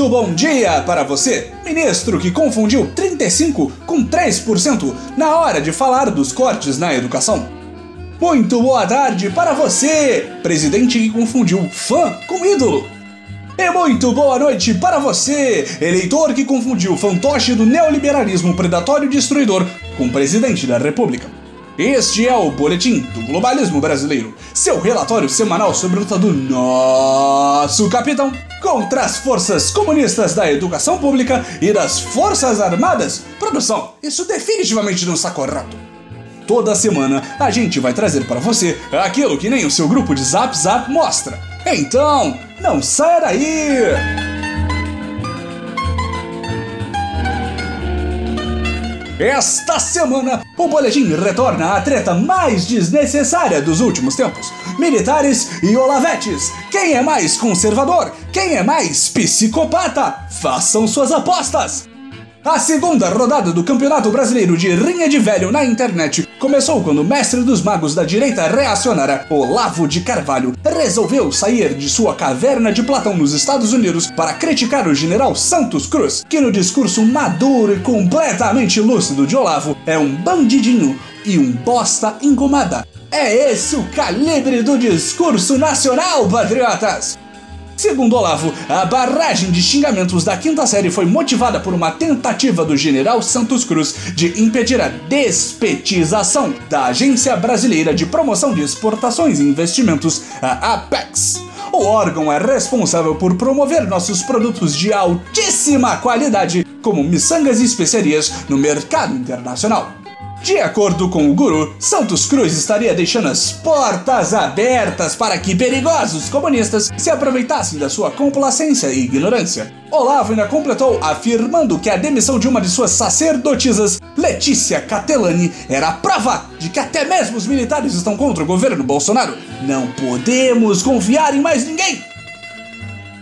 Muito bom dia para você, ministro que confundiu 35 com 3% na hora de falar dos cortes na educação. Muito boa tarde para você, presidente que confundiu fã com ídolo. E muito boa noite para você, eleitor que confundiu fantoche do neoliberalismo predatório e destruidor com presidente da República. Este é o Boletim do Globalismo Brasileiro, seu relatório semanal sobre a luta do nosso capitão contra as forças comunistas da educação pública e das Forças Armadas. Produção, isso definitivamente não está correto. Toda semana a gente vai trazer para você aquilo que nem o seu grupo de Zap Zap mostra. Então, não saia daí! Esta semana, o boletim retorna à treta mais desnecessária dos últimos tempos: militares e olavetes. Quem é mais conservador? Quem é mais psicopata? Façam suas apostas! A segunda rodada do Campeonato Brasileiro de Rinha de Velho na internet começou quando o mestre dos magos da direita reacionária, Olavo de Carvalho, resolveu sair de sua caverna de Platão nos Estados Unidos para criticar o general Santos Cruz, que no discurso maduro e completamente lúcido de Olavo é um bandidinho e um bosta engomada. É esse o calibre do discurso nacional, patriotas! Segundo Olavo, a barragem de xingamentos da quinta série foi motivada por uma tentativa do general Santos Cruz de impedir a despetização da Agência Brasileira de Promoção de Exportações e Investimentos, a APEX. O órgão é responsável por promover nossos produtos de altíssima qualidade, como miçangas e especiarias, no mercado internacional. De acordo com o guru, Santos Cruz estaria deixando as portas abertas para que perigosos comunistas se aproveitassem da sua complacência e ignorância. Olavo ainda completou afirmando que a demissão de uma de suas sacerdotisas, Letícia Catelani, era a prova de que até mesmo os militares estão contra o governo Bolsonaro. Não podemos confiar em mais ninguém!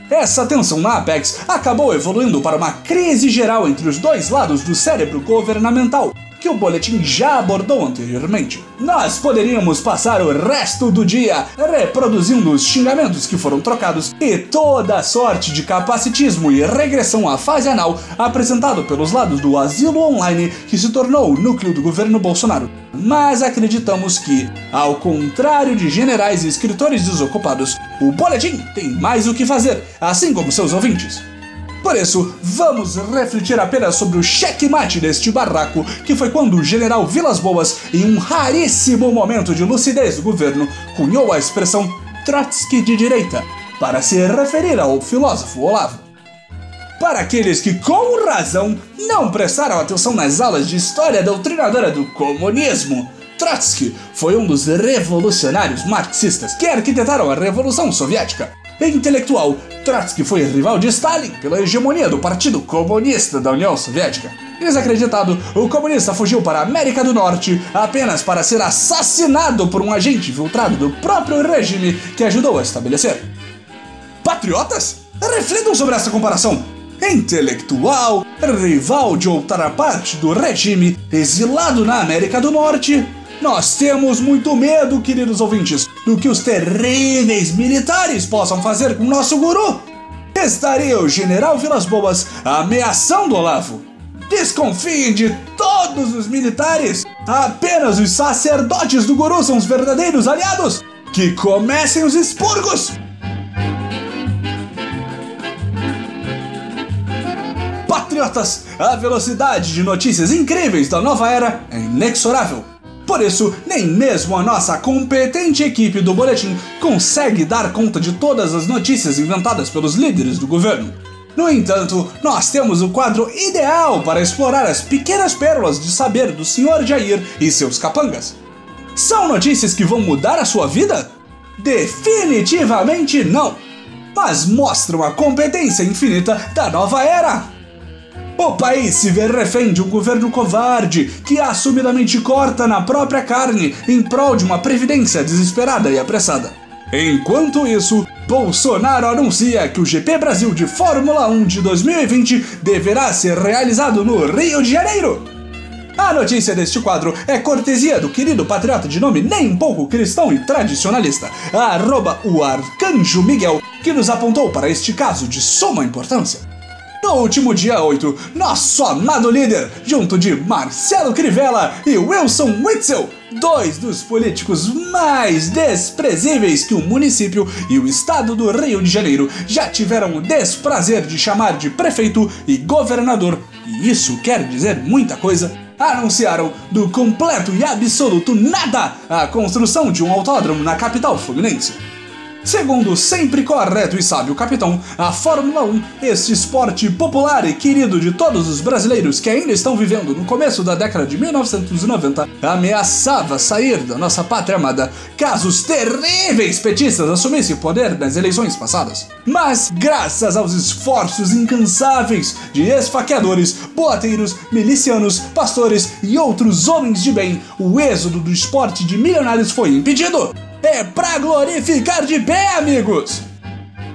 Essa tensão na Apex acabou evoluindo para uma crise geral entre os dois lados do cérebro governamental, que o boletim já abordou anteriormente. Nós poderíamos passar o resto do dia reproduzindo os xingamentos que foram trocados e toda sorte de capacitismo e regressão à fase anal apresentado pelos lados do asilo online que se tornou o núcleo do governo Bolsonaro. Mas acreditamos que, ao contrário de generais e escritores desocupados, o boletim tem mais o que fazer, assim como seus ouvintes. Por isso, vamos refletir apenas sobre o checkmate deste barraco, que foi quando o general Vilas Boas, em um raríssimo momento de lucidez do governo, cunhou a expressão Trotsky de direita, para se referir ao filósofo Olavo. Para aqueles que, com razão, não prestaram atenção nas aulas de história doutrinadora do comunismo, Trotsky foi um dos revolucionários marxistas que arquitetaram a Revolução Soviética. Intelectual, Trotsky foi rival de Stalin pela hegemonia do Partido Comunista da União Soviética. Desacreditado, o comunista fugiu para a América do Norte apenas para ser assassinado por um agente infiltrado do próprio regime que ajudou a estabelecer. Patriotas? Reflitam sobre essa comparação. Intelectual, rival de outra parte do regime, exilado na América do Norte, nós temos muito medo, queridos ouvintes, do que os terríveis militares possam fazer com nosso guru. Estaria o general Vilas Boas ameaçando Olavo. Desconfiem de todos os militares. Apenas os sacerdotes do guru são os verdadeiros aliados. Que comecem os expurgos. Patriotas, a velocidade de notícias incríveis da nova era é inexorável. Por isso, nem mesmo a nossa competente equipe do boletim consegue dar conta de todas as notícias inventadas pelos líderes do governo. No entanto, nós temos o quadro ideal para explorar as pequenas pérolas de saber do Sr. Jair e seus capangas. São notícias que vão mudar a sua vida? Definitivamente não! Mas mostram a competência infinita da nova era! O país se vê refém de um governo covarde que assumidamente corta na própria carne em prol de uma previdência desesperada e apressada. Enquanto isso, Bolsonaro anuncia que o GP Brasil de Fórmula 1 de 2020 deverá ser realizado no Rio de Janeiro. A notícia deste quadro é cortesia do querido patriota de nome nem pouco cristão e tradicionalista, arroba o Arcanjo Miguel, que nos apontou para este caso de suma importância. No último dia 8, nosso amado líder, junto de Marcelo Crivella e Wilson Witzel, dois dos políticos mais desprezíveis que o município e o estado do Rio de Janeiro já tiveram o desprazer de chamar de prefeito e governador, e isso quer dizer muita coisa, anunciaram do completo e absoluto nada a construção de um autódromo na capital fluminense. Segundo sempre correto e sábio capitão, a Fórmula 1, este esporte popular e querido de todos os brasileiros que ainda estão vivendo no começo da década de 1990, ameaçava sair da nossa pátria amada caso os terríveis petistas assumissem o poder nas eleições passadas. Mas, graças aos esforços incansáveis de esfaqueadores, boateiros, milicianos, pastores e outros homens de bem, o êxodo do esporte de milionários foi impedido é pra glorificar de pé, amigos!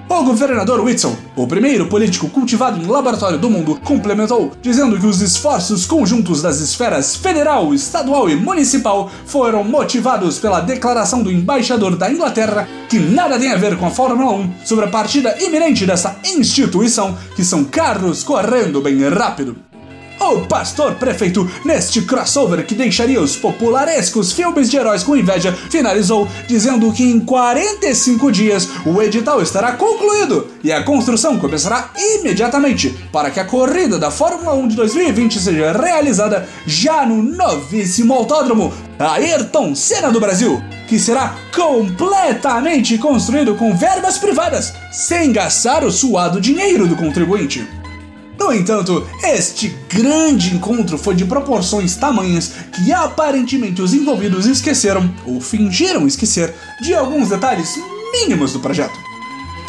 O governador Whitson, o primeiro político cultivado em laboratório do mundo, complementou, dizendo que os esforços conjuntos das esferas federal, estadual e municipal foram motivados pela declaração do embaixador da Inglaterra, que nada tem a ver com a Fórmula 1, sobre a partida iminente dessa instituição, que são carros correndo bem rápido. O pastor prefeito, neste crossover que deixaria os popularescos filmes de heróis com inveja, finalizou dizendo que em 45 dias o edital estará concluído e a construção começará imediatamente para que a corrida da Fórmula 1 de 2020 seja realizada já no novíssimo autódromo Ayrton Senna do Brasil, que será completamente construído com verbas privadas, sem gastar o suado dinheiro do contribuinte. No entanto, este grande encontro foi de proporções tamanhas que aparentemente os envolvidos esqueceram, ou fingiram esquecer, de alguns detalhes mínimos do projeto.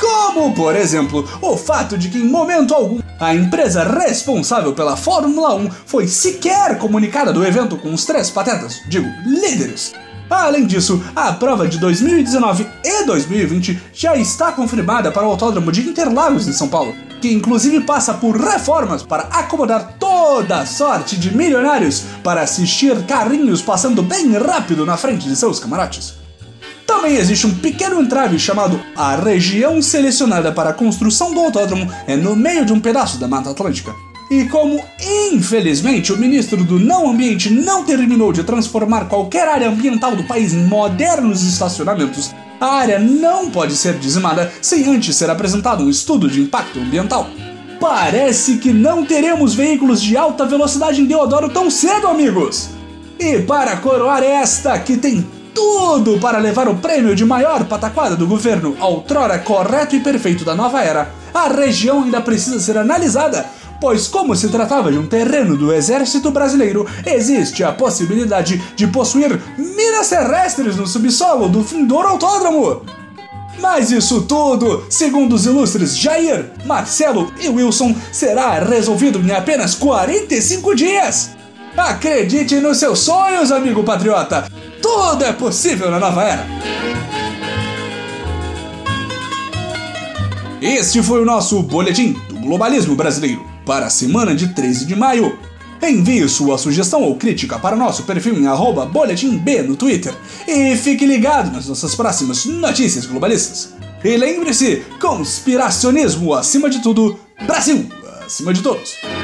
Como, por exemplo, o fato de que em momento algum a empresa responsável pela Fórmula 1 foi sequer comunicada do evento com os três patetas, digo, líderes. Além disso, a prova de 2019 e 2020 já está confirmada para o Autódromo de Interlagos, em São Paulo, que inclusive passa por reformas para acomodar toda sorte de milionários para assistir carrinhos passando bem rápido na frente de seus camarotes. Também existe um pequeno entrave chamado a região selecionada para a construção do autódromo é no meio de um pedaço da Mata Atlântica. E como, infelizmente, o ministro do Não Ambiente não terminou de transformar qualquer área ambiental do país em modernos estacionamentos, a área não pode ser dizimada sem antes ser apresentado um estudo de impacto ambiental. Parece que não teremos veículos de alta velocidade em Deodoro tão cedo, amigos! E para coroar esta, que tem tudo para levar o prêmio de maior pataquada do governo, outrora correto e perfeito da nova era, a região ainda precisa ser analisada pois, como se tratava de um terreno do exército brasileiro, existe a possibilidade de possuir minas terrestres no subsolo do Findor Autódromo. Mas isso tudo, segundo os ilustres Jair, Marcelo e Wilson, será resolvido em apenas 45 dias. Acredite nos seus sonhos, amigo patriota! Tudo é possível na nova era! Este foi o nosso Boletim do Globalismo Brasileiro para a semana de 13 de maio. Envie sua sugestão ou crítica para nosso perfil em boletimb no Twitter e fique ligado nas nossas próximas notícias globalistas. E lembre-se, conspiracionismo acima de tudo, Brasil acima de todos.